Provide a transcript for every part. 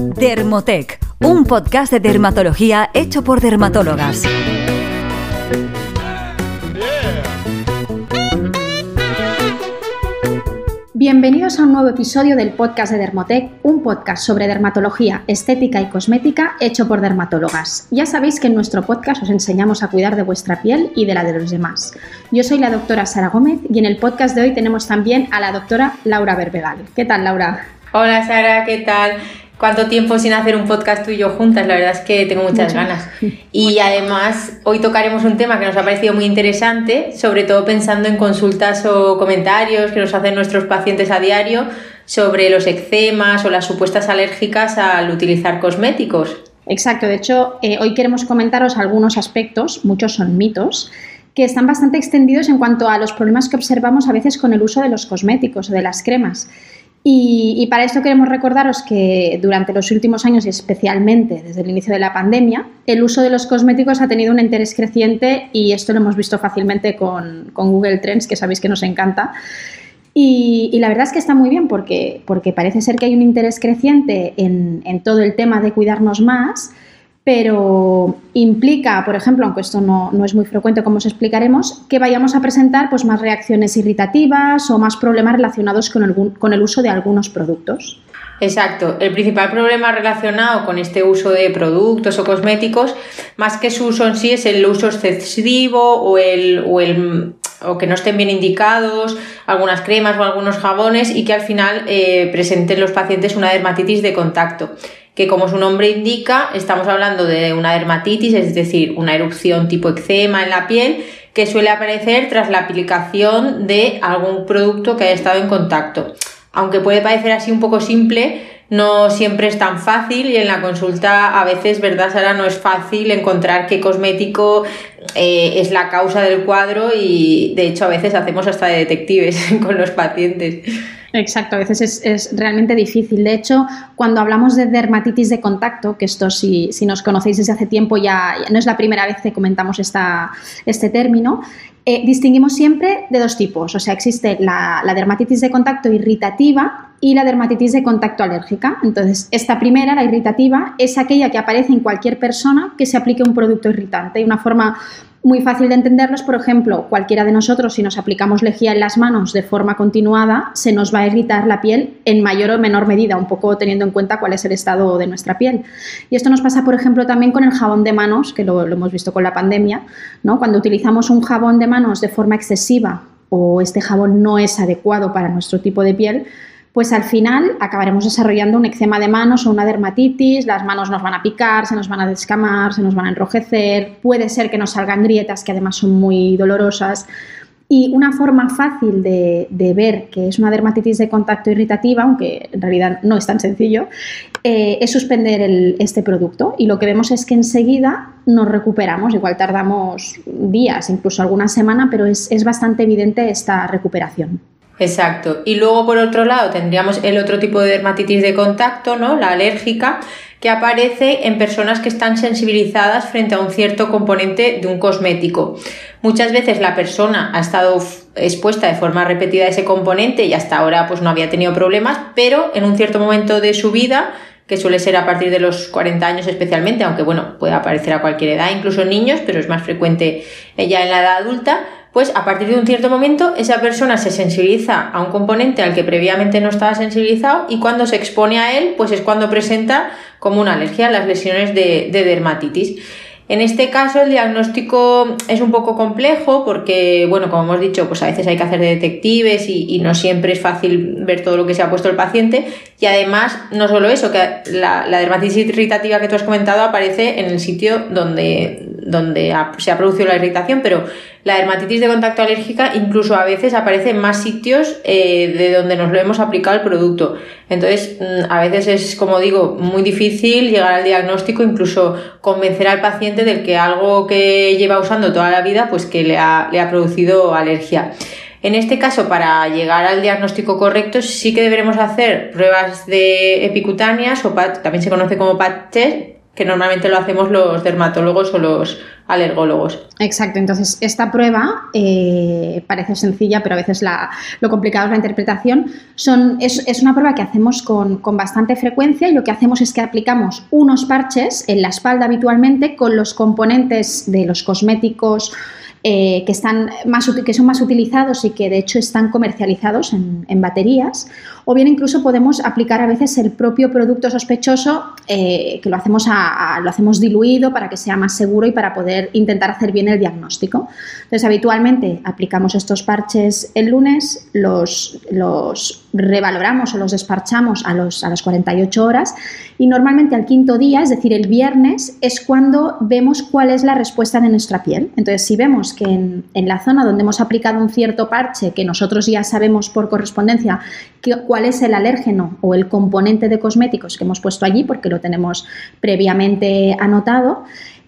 Dermotec, un podcast de dermatología hecho por dermatólogas. Bienvenidos a un nuevo episodio del podcast de Dermotec, un podcast sobre dermatología, estética y cosmética hecho por dermatólogas. Ya sabéis que en nuestro podcast os enseñamos a cuidar de vuestra piel y de la de los demás. Yo soy la doctora Sara Gómez y en el podcast de hoy tenemos también a la doctora Laura Berbegal. ¿Qué tal, Laura? Hola, Sara, ¿qué tal? Cuánto tiempo sin hacer un podcast tuyo juntas, la verdad es que tengo muchas ganas. Y además, hoy tocaremos un tema que nos ha parecido muy interesante, sobre todo pensando en consultas o comentarios que nos hacen nuestros pacientes a diario sobre los eczemas o las supuestas alérgicas al utilizar cosméticos. Exacto, de hecho, eh, hoy queremos comentaros algunos aspectos, muchos son mitos, que están bastante extendidos en cuanto a los problemas que observamos a veces con el uso de los cosméticos o de las cremas. Y, para esto queremos recordaros que durante los últimos años y especialmente desde el inicio de la pandemia, el uso de los cosméticos ha tenido un interés creciente y esto lo hemos visto fácilmente con, Google Trends, que sabéis que nos encanta. Y, la verdad es que está muy bien porque, porque parece ser que hay un interés creciente en, en todo el tema de cuidarnos más pero implica, por ejemplo, aunque esto no, es muy frecuente como os explicaremos, que vayamos a presentar pues, más reacciones irritativas o más problemas relacionados con el, con el uso de algunos productos. Exacto. El principal problema relacionado con este uso de productos o cosméticos, más que su uso en sí, es el uso excesivo o el, o el o que no estén bien indicados, algunas cremas o algunos jabones y que al final eh, presenten los pacientes una dermatitis de contacto que como su nombre indica, estamos hablando de una dermatitis, es decir, una erupción tipo eczema en la piel que suele aparecer tras la aplicación de algún producto que haya estado en contacto. Aunque puede parecer así un poco simple, no siempre es tan fácil y en la consulta a veces, ¿verdad, Sara? No es fácil encontrar qué cosmético eh, es la causa del cuadro y de hecho a veces hacemos hasta de detectives con los pacientes. Exacto, a veces es, realmente difícil. De hecho, cuando hablamos de dermatitis de contacto, que esto si, si nos conocéis desde hace tiempo ya, no es la primera vez que comentamos esta, este término, eh, distinguimos siempre de dos tipos. O sea, existe la dermatitis de contacto irritativa y la dermatitis de contacto alérgica. Entonces, esta primera, la irritativa, es aquella que aparece en cualquier persona que se aplique un producto irritante. Y una forma muy fácil de entenderlos, por ejemplo, cualquiera de nosotros, si nos aplicamos lejía en las manos de forma continuada, se nos va a irritar la piel en mayor o menor medida, un poco teniendo en cuenta cuál es el estado de nuestra piel. Y esto nos pasa, por ejemplo, también con el jabón de manos, que lo, hemos visto con la pandemia, ¿no? Cuando utilizamos un jabón de manos de forma excesiva o este jabón no es adecuado para nuestro tipo de piel, pues al final acabaremos desarrollando un eczema de manos o una dermatitis, las manos nos van a picar, se nos van a descamar, se nos van a enrojecer, puede ser que nos salgan grietas que además son muy dolorosas. Y una forma fácil de, ver que es una dermatitis de contacto irritativa, aunque en realidad no es tan sencillo, eh, es suspender este producto. Y lo que vemos es que enseguida nos recuperamos, igual tardamos días, incluso alguna semana, pero es bastante evidente esta recuperación. Exacto. Y luego, por otro lado, tendríamos el otro tipo de dermatitis de contacto, ¿no? La alérgica, que aparece en personas que están sensibilizadas frente a un cierto componente de un cosmético. Muchas veces la persona ha estado expuesta de forma repetida a ese componente y hasta ahora pues no había tenido problemas, pero en un cierto momento de su vida que suele ser a partir de los 40 años especialmente, aunque bueno, puede aparecer a cualquier edad, incluso en niños, pero es más frecuente ya en la edad adulta, pues a partir de un cierto momento esa persona se sensibiliza a un componente al que previamente no estaba sensibilizado y cuando se expone a él, pues es cuando presenta como una alergia las lesiones de, de dermatitis. En este caso el diagnóstico es un poco complejo porque, bueno, como hemos dicho, pues a veces hay que hacer de detectives y, no siempre es fácil ver todo lo que se ha puesto el paciente y además no solo eso, que la, la dermatitis irritativa que tú has comentado aparece en el sitio donde, donde se ha producido la irritación, pero la dermatitis de contacto alérgica incluso a veces aparece en más sitios eh, de donde nos lo hemos aplicado el producto. Entonces, mm, a veces es, como digo, muy difícil llegar al diagnóstico, incluso convencer al paciente de que algo que lleva usando toda la vida, pues que le ha, le ha producido alergia. En este caso, para llegar al diagnóstico correcto, sí que deberemos hacer pruebas de epicutáneas o también se conoce como PAT que normalmente lo hacemos los dermatólogos o los alergólogos. Exacto, entonces esta prueba eh, parece sencilla, pero a veces lo complicado es la interpretación. Son, es, una prueba que hacemos con, con, bastante frecuencia y lo que hacemos es que aplicamos unos parches en la espalda habitualmente con los componentes de los cosméticos eh, que, están más, que son más utilizados y que de hecho están comercializados en, baterías, o bien incluso podemos aplicar a veces el propio producto sospechoso, eh, que lo hacemos, lo hacemos diluido para que sea más seguro y para poder intentar hacer bien el diagnóstico. Entonces, habitualmente aplicamos estos parches el lunes, los, los revaloramos o los desparchamos a, los, a las 48 horas y normalmente al quinto día, es decir, el viernes, es cuando vemos cuál es la respuesta de nuestra piel. Entonces, si vemos que en, la zona donde hemos aplicado un cierto parche, que nosotros ya sabemos por correspondencia cuál es el alérgeno o el componente de cosméticos que hemos puesto allí, porque lo tenemos previamente anotado,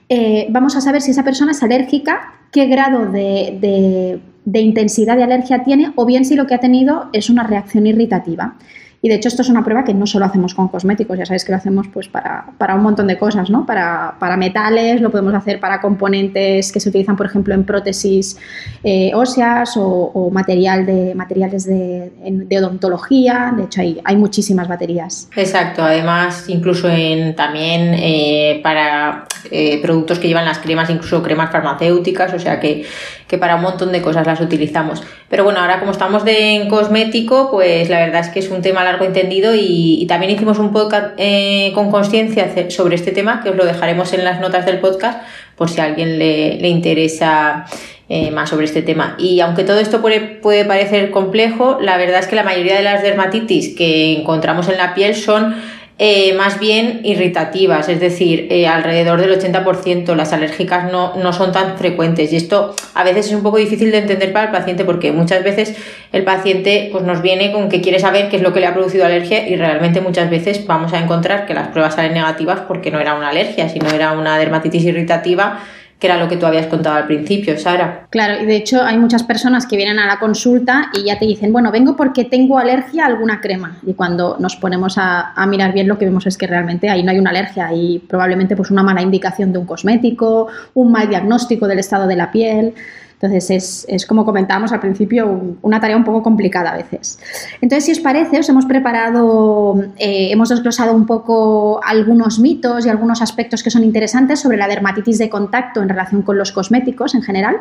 eh, vamos a saber si esa persona es alérgica, qué grado de intensidad de alergia tiene o bien si lo que ha tenido es una reacción irritativa. Y de hecho esto es una prueba que no solo hacemos con cosméticos, ya sabéis que lo hacemos pues para, un montón de cosas, ¿no? Para, metales, lo podemos hacer para componentes que se utilizan, por ejemplo, en prótesis eh, óseas o, material de, materiales de, odontología. De hecho, hay, hay muchísimas baterías. Exacto, además incluso en también eh, para eh, productos que llevan las cremas, incluso cremas farmacéuticas, o sea que, que para un montón de cosas las utilizamos. Pero bueno, ahora como estamos de, en cosmético, pues la verdad es que es un tema largo entendido y, también hicimos un podcast eh, con conciencia sobre este tema, que os lo dejaremos en las notas del podcast por si a alguien le, interesa eh, más sobre este tema. Y aunque todo esto puede, puede parecer complejo, la verdad es que la mayoría de las dermatitis que encontramos en la piel son eh, más bien irritativas, es decir, eh, alrededor del 80%. Las alérgicas no, no, son tan frecuentes y esto a veces es un poco difícil de entender para el paciente porque muchas veces el paciente pues, nos viene con que quiere saber qué es lo que le ha producido alergia y realmente muchas veces vamos a encontrar que las pruebas salen negativas porque no era una alergia, sino era una dermatitis irritativa que era lo que tú habías contado al principio, Sara. Claro, y de hecho hay muchas personas que vienen a la consulta y ya te dicen, bueno, vengo porque tengo alergia a alguna crema. Y cuando nos ponemos a, mirar bien lo que vemos es que realmente ahí no hay una alergia, hay probablemente pues una mala indicación de un cosmético, un mal diagnóstico del estado de la piel. Entonces es, como comentábamos al principio, una tarea un poco complicada a veces. Entonces, si os parece, os hemos preparado, eh, hemos desglosado un poco algunos mitos y algunos aspectos que son interesantes sobre la dermatitis de contacto en relación con los cosméticos en general.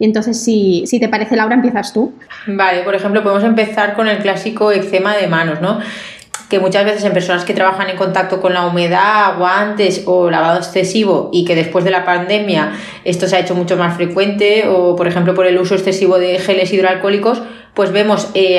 Y entonces, si, si te parece, Laura, empiezas tú. Vale, por ejemplo, podemos empezar con el clásico eczema de manos, ¿no? Que muchas veces en personas que trabajan en contacto con la humedad, guantes o lavado excesivo y que después de la pandemia esto se ha hecho mucho más frecuente o por ejemplo por el uso excesivo de geles hidroalcohólicos, pues vemos eh,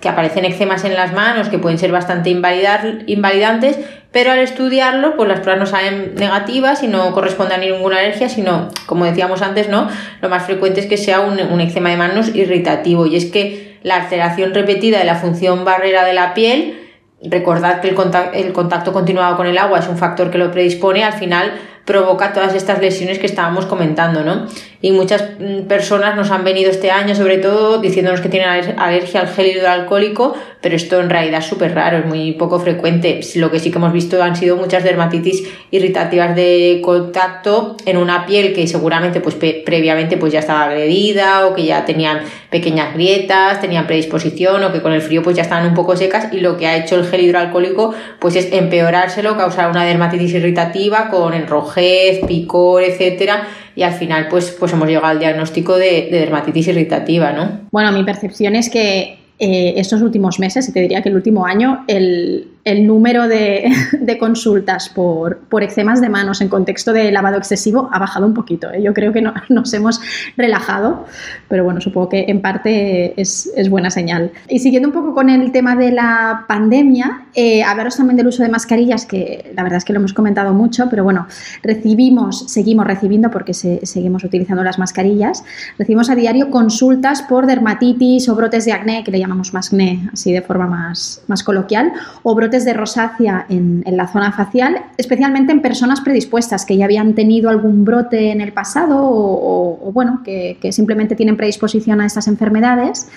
que aparecen eczemas en las manos que pueden ser bastante invalidantes, pero al estudiarlo, pues las pruebas no salen negativas y no corresponden a ninguna alergia, sino, como decíamos antes, ¿no? Lo más frecuente es que sea un, un eczema de manos irritativo y es que la alteración repetida de la función barrera de la piel recordad que el el contacto continuado con el agua es un factor que lo predispone, al final provoca todas estas lesiones que estábamos comentando, ¿no? Y muchas mm, personas nos han venido este año, sobre todo, diciéndonos que tienen alergia al gel hidroalcohólico, pero esto en realidad es súper raro, es muy poco frecuente. Lo que sí que hemos visto han sido muchas dermatitis irritativas de contacto en una piel que seguramente pues previamente pues ya estaba agredida o que ya tenían pequeñas grietas, tenían predisposición o que con el frío pues ya estaban un poco secas y lo que ha hecho el gel hidroalcohólico pues es empeorárselo, causar una dermatitis irritativa con enrojez, picor, etcétera y al final pues, pues hemos llegado al diagnóstico de, de dermatitis irritativa, ¿no? Bueno, mi percepción es que eh, estos últimos meses, y te diría que el último año, el, el número de, consultas por, por, eczemas de manos en contexto de lavado excesivo ha bajado un poquito. ¿eh? Yo creo que nos hemos relajado, pero bueno, supongo que en parte es, buena señal. Y siguiendo un poco con el tema de la pandemia, eh, hablaros también del uso de mascarillas, que la verdad es que lo hemos comentado mucho, pero bueno, recibimos, seguimos recibiendo, porque seguimos utilizando las mascarillas, recibimos a diario consultas por dermatitis o brotes de acné, que le llamamos más acné, así de forma más, más coloquial, o brotes de rosácea en, la zona facial, especialmente en personas predispuestas que ya habían tenido algún brote en el pasado o, bueno, que, simplemente tienen predisposición a estas enfermedades.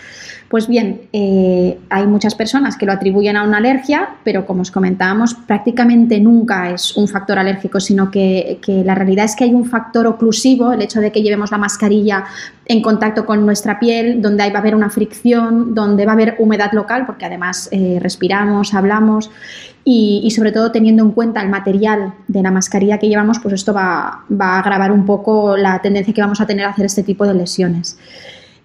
Pues bien, eh, hay muchas personas que lo atribuyen a una alergia, pero como os comentábamos, prácticamente nunca es un factor alérgico, sino que, la realidad es que hay un factor oclusivo, el hecho de que llevemos la mascarilla en contacto con nuestra piel, donde va a haber una fricción, donde va a haber humedad local, porque además eh, respiramos, hablamos, y, sobre todo teniendo en cuenta el material de la mascarilla que llevamos, pues esto va, va a agravar un poco la tendencia que vamos a tener a hacer este tipo de lesiones.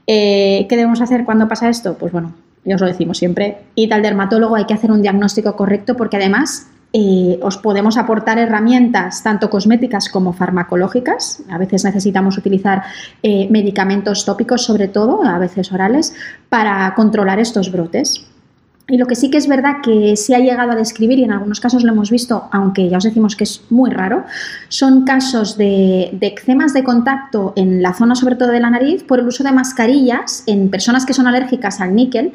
Eh, ¿Qué debemos hacer cuando pasa esto? Pues bueno, ya os lo decimos siempre, id al dermatólogo, hay que hacer un diagnóstico correcto porque además eh, os podemos aportar herramientas tanto cosméticas como farmacológicas. A veces necesitamos utilizar eh, medicamentos tópicos, sobre todo, a veces orales, para controlar estos brotes. Y lo que sí que es verdad que se ha llegado a describir, y en algunos casos lo hemos visto, aunque ya os decimos que es muy raro, son casos de, de eczemas de contacto en la zona sobre todo de la nariz por el uso de mascarillas en personas que son alérgicas al níquel,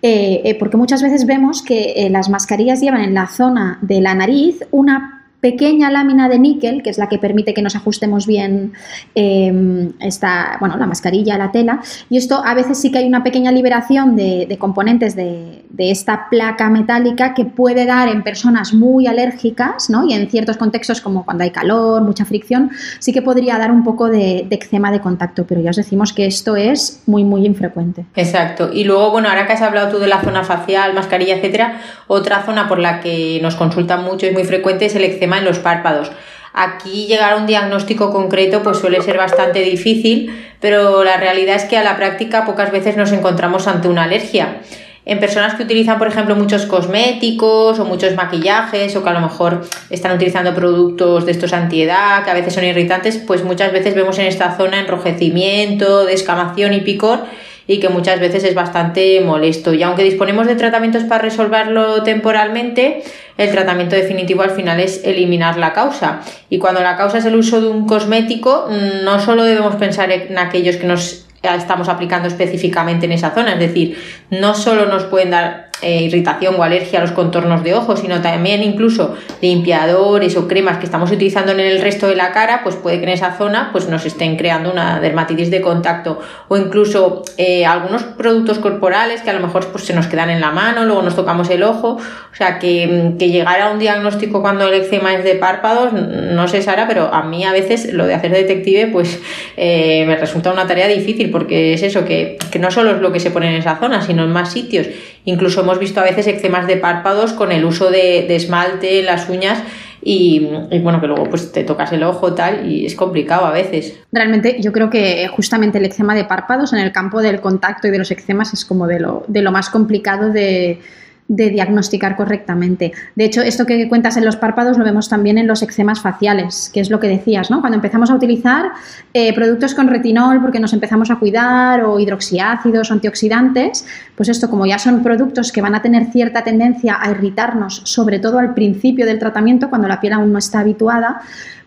eh, eh, porque muchas veces vemos que eh, las mascarillas llevan en la zona de la nariz una pequeña lámina de níquel, que es la que permite que nos ajustemos bien em, esta, bueno, la mascarilla, la tela. Y esto a veces sí que hay una pequeña liberación de, componentes de, esta placa metálica que puede dar en personas muy alérgicas, ¿no? Y en ciertos contextos como cuando hay calor, mucha fricción, sí que podría dar un poco de, de eczema de contacto, pero ya os decimos que esto es muy, muy infrecuente. Exacto. Y luego, bueno, ahora que has hablado tú de la zona facial, mascarilla, etcétera, otra zona por la que nos consultan mucho y muy frecuente es el eczema en los párpados. Aquí llegar a un diagnóstico concreto pues suele ser bastante difícil, pero la realidad es que a la práctica pocas veces nos encontramos ante una alergia. En personas que utilizan, por ejemplo, muchos cosméticos o muchos maquillajes o que a lo mejor están utilizando productos de estos antiedad, que a veces son irritantes, pues muchas veces vemos en esta zona enrojecimiento, descamación y picor y que muchas veces es bastante molesto. Y aunque disponemos de tratamientos para resolverlo temporalmente, el tratamiento definitivo al final es eliminar la causa. Y cuando la causa es el uso de un cosmético, no solo debemos pensar en aquellos que nos estamos aplicando específicamente en esa zona, es decir, no solo nos pueden dar eh, irritación o alergia a los contornos de ojos, sino también incluso limpiadores o cremas que estamos utilizando en el resto de la cara, pues puede que en esa zona pues nos estén creando una dermatitis de contacto. O incluso eh, algunos productos corporales que a lo mejor pues, se nos quedan en la mano, luego nos tocamos el ojo, o sea que, que llegar a un diagnóstico cuando el eczema es de párpados, no sé Sara, pero a mí a veces lo de hacer detective pues eh, me resulta una tarea difícil porque es eso, que, que no solo es lo que se pone en esa zona, sino en más sitios, incluso hemos visto a veces eczemas de párpados con el uso de, esmalte en las uñas y, bueno, que luego pues te tocas el ojo tal y es complicado a veces. Realmente yo creo que justamente el eczema de párpados en el campo del contacto y de los eczemas es como de lo, de lo más complicado de, de diagnosticar correctamente. De hecho, esto que cuentas en los párpados lo vemos también en los eczemas faciales, que es lo que decías, ¿no? Cuando empezamos a utilizar eh, productos con retinol porque nos empezamos a cuidar o hidroxiácidos o antioxidantes, pues esto como ya son productos que van a tener cierta tendencia a irritarnos, sobre todo al principio del tratamiento, cuando la piel aún no está habituada,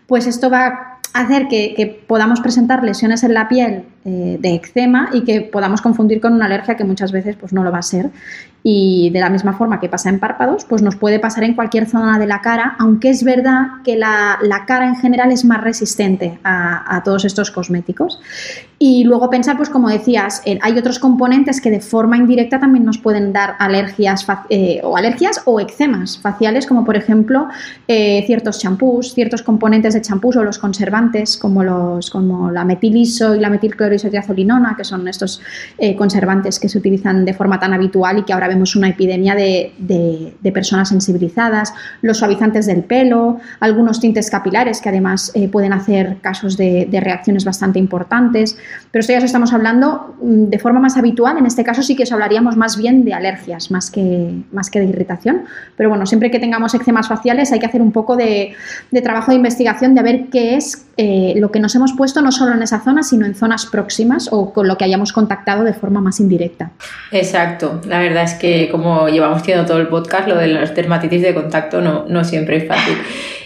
pues esto va a hacer que, podamos presentar lesiones en la piel eh, de eczema y que podamos confundir con una alergia que muchas veces pues, no lo va a ser. Y de la misma forma que pasa en párpados, pues nos puede pasar en cualquier zona de la cara, aunque es verdad que la, cara en general es más resistente a, todos estos cosméticos. Y luego pensar, pues como decías, hay otros componentes que de forma indirecta también nos pueden dar alergias eh, o alergias o eczemas faciales, como por ejemplo eh, ciertos champús, ciertos componentes de champús o los conservantes, como, los, como la metiliso y la metilcloroisotiazolinona, que son estos eh, conservantes que se utilizan de forma tan habitual y que ahora vemos una epidemia de, personas sensibilizadas, los suavizantes del pelo, algunos tintes capilares que además eh, pueden hacer casos de, reacciones bastante importantes. Pero esto ya os estamos hablando mm, de forma más habitual. En este caso sí que os hablaríamos más bien de alergias, más que, más que de irritación. Pero bueno, siempre que tengamos eczemas faciales hay que hacer un poco de, trabajo de investigación de ver qué es eh, lo que nos hemos puesto no solo en esa zona, sino en zonas próximas o con lo que hayamos contactado de forma más indirecta. Exacto, la verdad es que como llevamos haciendo todo el podcast, lo de las dermatitis de contacto no, no siempre es fácil.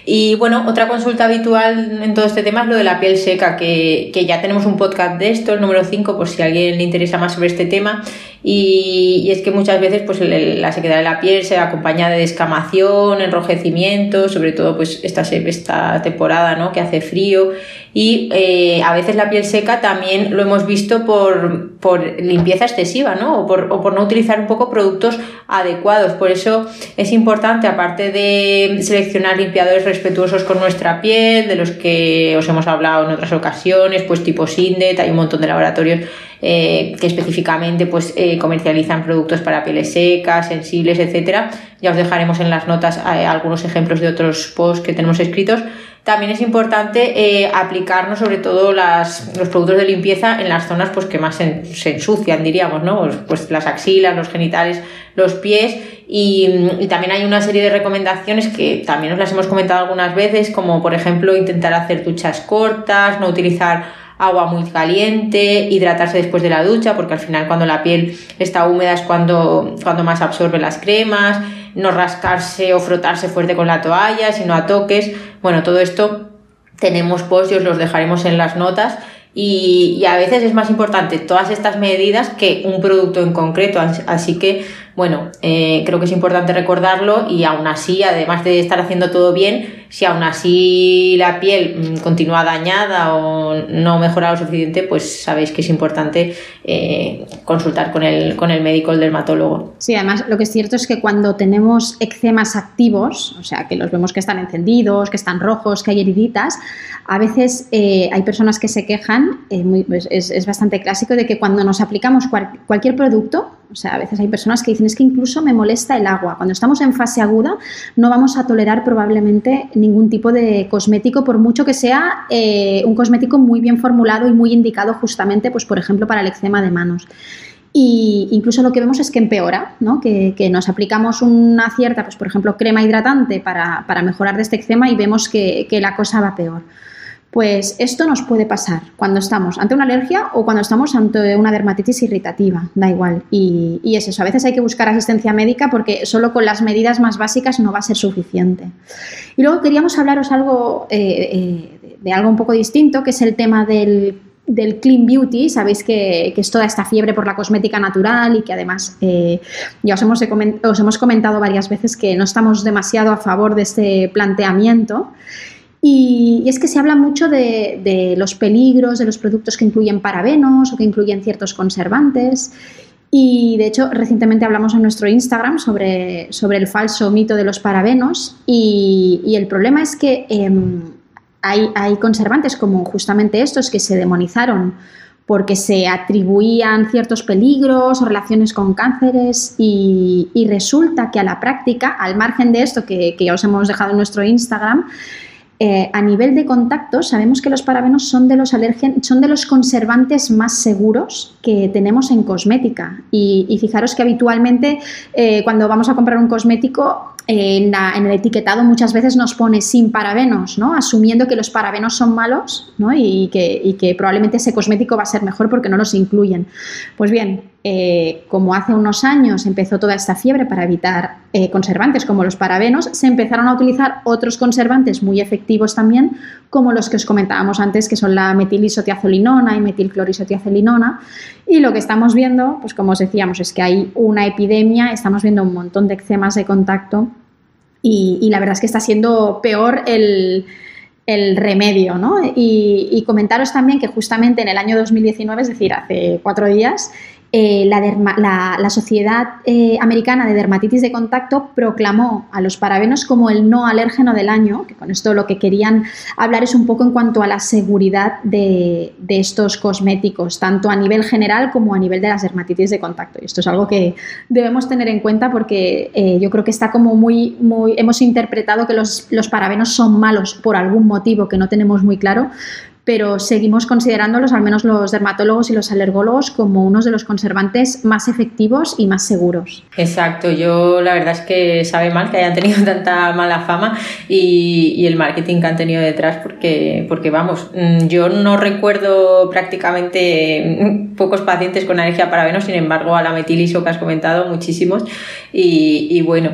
Y bueno, otra consulta habitual en todo este tema es lo de la piel seca, que, que ya tenemos un podcast de esto, el número 5, por si a alguien le interesa más sobre este tema. Y, es que muchas veces pues la sequedad de la piel se acompaña de descamación, enrojecimiento, sobre todo pues esta, esta temporada ¿no? que hace frío y eh, a veces la piel seca también lo hemos visto por, por limpieza excesiva ¿no? O, por, o por no utilizar un poco productos adecuados. Por eso es importante, aparte de seleccionar limpiadores respetuosos con nuestra piel, de los que os hemos hablado en otras ocasiones, pues tipo Sindet, hay un montón de laboratorios eh, que específicamente pues, eh, comercializan productos para pieles secas, sensibles, etcétera. Ya os dejaremos en las notas algunos ejemplos de otros posts que tenemos escritos también es importante eh, aplicarnos sobre todo los productos de limpieza en las zonas pues, que más se, ensucian, diríamos, ¿no? Pues, pues, las axilas, los genitales, los pies y, y, también hay una serie de recomendaciones que también os las hemos comentado algunas veces, como por ejemplo intentar hacer duchas cortas, no utilizar agua muy caliente, hidratarse después de la ducha, porque al final cuando la piel está húmeda es cuando, cuando más absorbe las cremas, no rascarse o frotarse fuerte con la toalla, sino a toques. Bueno, todo esto tenemos post y os los dejaremos en las notas. Y, a veces es más importante todas estas medidas que un producto en concreto. Así que bueno, eh, creo que es importante recordarlo y aún así, además de estar haciendo todo bien, si aún así la piel mm, continúa dañada o no mejora lo suficiente, pues sabéis que es importante eh, consultar con el, con el médico, el dermatólogo. Sí, además lo que es cierto es que cuando tenemos eczemas activos, o sea, que los vemos que están encendidos, que están rojos, que hay heriditas, a veces eh, hay personas que se quejan, pues, es, es, bastante clásico, de que cuando nos aplicamos cualquier producto, o sea, a veces hay personas que dicen es que incluso me molesta el agua. Cuando estamos en fase aguda no vamos a tolerar probablemente ningún tipo de cosmético, por mucho que sea eh, un cosmético muy bien formulado y muy indicado justamente, pues por ejemplo, para el eczema de manos. Y incluso lo que vemos es que empeora, ¿no? que, nos aplicamos una cierta, pues por ejemplo, crema hidratante para, mejorar de este eczema y vemos que, que la cosa va peor. Pues esto nos puede pasar cuando estamos ante una alergia o cuando estamos ante una dermatitis irritativa, da igual. Y, es eso, a veces hay que buscar asistencia médica porque solo con las medidas más básicas no va a ser suficiente. Y luego queríamos hablaros algo eh, eh, de algo un poco distinto, que es el tema del clean beauty, sabéis que, es toda esta fiebre por la cosmética natural y que además eh, ya os hemos, os hemos comentado varias veces que no estamos demasiado a favor de este planteamiento. Y, es que se habla mucho de, los peligros de los productos que incluyen parabenos o que incluyen ciertos conservantes. Y de hecho, recientemente hablamos en nuestro Instagram sobre, sobre el falso mito de los parabenos. Y, el problema es que em, hay, hay conservantes como justamente estos que se demonizaron porque se atribuían ciertos peligros o relaciones con cánceres y, resulta que a la práctica, al margen de esto que, que ya os hemos dejado en nuestro Instagram, eh, a nivel de contacto, sabemos que los parabenos son de los, son de los conservantes más seguros que tenemos en cosmética. Y, fijaros que habitualmente eh, cuando vamos a comprar un cosmético, en, el etiquetado muchas veces nos pone sin parabenos, ¿no? asumiendo que los parabenos son malos y, que, probablemente ese cosmético va a ser mejor porque no los incluyen. Pues bien, eh, como hace unos años empezó toda esta fiebre para evitar eh, conservantes como los parabenos, se empezaron a utilizar otros conservantes muy efectivos también, como los que os comentábamos antes, que son la metilisotiazolinona y metilclorisotiazolinona. Y lo que estamos viendo, pues como os decíamos, es que hay una epidemia, estamos viendo un montón de eczemas de contacto y, la verdad es que está siendo peor el, remedio, ¿no? Y, y, comentaros también que justamente en el año 2019, es decir, hace cuatro días, eh, la, Sociedad eh, Americana de Dermatitis de Contacto proclamó a los parabenos como el no alérgeno del año, que con esto lo que querían hablar es un poco en cuanto a la seguridad de, estos cosméticos, tanto a nivel general como a nivel de las dermatitis de contacto. Y esto es algo que debemos tener en cuenta porque eh, yo creo que está como muy, muy, hemos interpretado que los, los parabenos son malos por algún motivo que no tenemos muy claro, pero seguimos considerándolos, al menos los dermatólogos y los alergólogos, como unos de los conservantes más efectivos y más seguros. Exacto, yo la verdad es que sabe mal que hayan tenido tanta mala fama y, el marketing que han tenido detrás, porque, porque vamos, mm, yo no recuerdo prácticamente pocos pacientes con alergia a parabenos, sin embargo, a la metiliso que has comentado, muchísimos, y bueno.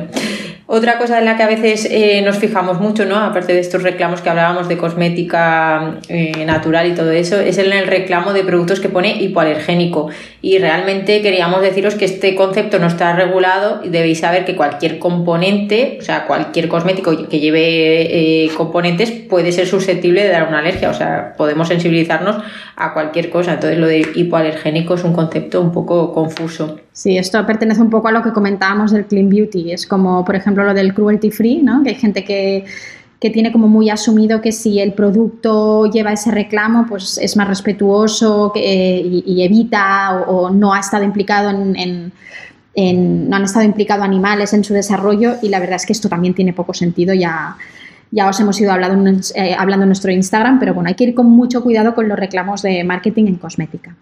Otra cosa en la que a veces eh, nos fijamos mucho, ¿no? aparte de estos reclamos que hablábamos de cosmética eh, natural y todo eso, es en el reclamo de productos que pone hipoalergénico. Y realmente queríamos deciros que este concepto no está regulado y debéis saber que cualquier componente, o sea, cualquier cosmético que lleve eh, componentes puede ser susceptible de dar una alergia. O sea, podemos sensibilizarnos a cualquier cosa. Entonces, lo de hipoalergénico es un concepto un poco confuso. Sí, esto pertenece un poco a lo que comentábamos del clean beauty. Es como, por ejemplo, lo del cruelty free, ¿no? Que hay gente que, tiene como muy asumido que si el producto lleva ese reclamo, pues es más respetuoso y, evita o, no ha estado implicado en, no han estado implicados animales en su desarrollo y la verdad es que esto también tiene poco sentido ya ya os hemos ido hablando, eh, hablando en nuestro Instagram, pero bueno, hay que ir con mucho cuidado con los reclamos de marketing en cosmética.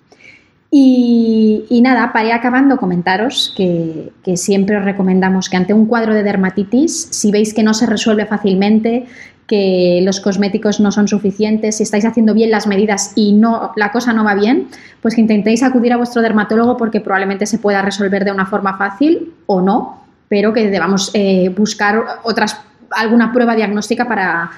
Y, nada, para ir acabando, comentaros que, siempre os recomendamos que ante un cuadro de dermatitis, si veis que no se resuelve fácilmente, que los cosméticos no son suficientes, si estáis haciendo bien las medidas y no, la cosa no va bien, pues que intentéis acudir a vuestro dermatólogo porque probablemente se pueda resolver de una forma fácil o no, pero que debamos eh, buscar otras, alguna prueba diagnóstica para,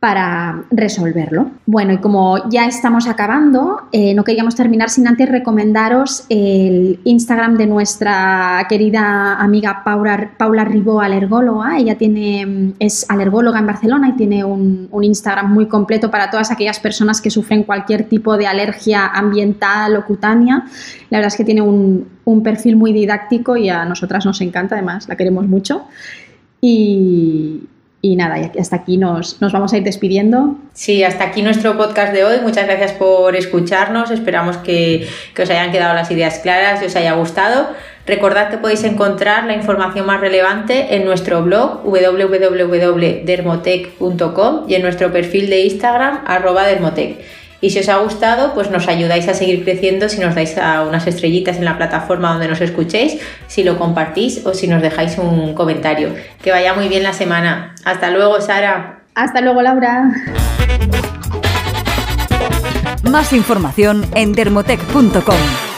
para resolverlo. Bueno, y como ya estamos acabando, eh, no queríamos terminar sin antes recomendaros el Instagram de nuestra querida amiga Paula, Paula Ribó, alergóloga. Ella tiene, es alergóloga en Barcelona y tiene un, Instagram muy completo para todas aquellas personas que sufren cualquier tipo de alergia ambiental o cutánea. La verdad es que tiene un, un perfil muy didáctico y a nosotras nos encanta, además, la queremos mucho. Y, y nada, hasta aquí nos, vamos a ir despidiendo. Sí, hasta aquí nuestro podcast de hoy. Muchas gracias por escucharnos. Esperamos que, que os hayan quedado las ideas claras y os haya gustado. Recordad que podéis encontrar la información más relevante en nuestro blog www.dermotech.com y en nuestro perfil de Instagram arroba dermotech. Y si os ha gustado, pues nos ayudáis a seguir creciendo si nos dais unas estrellitas en la plataforma donde nos escuchéis, si lo compartís o si nos dejáis un comentario. Que vaya muy bien la semana. Hasta luego, Sara. Hasta luego, Laura. Más información en dermotech.com.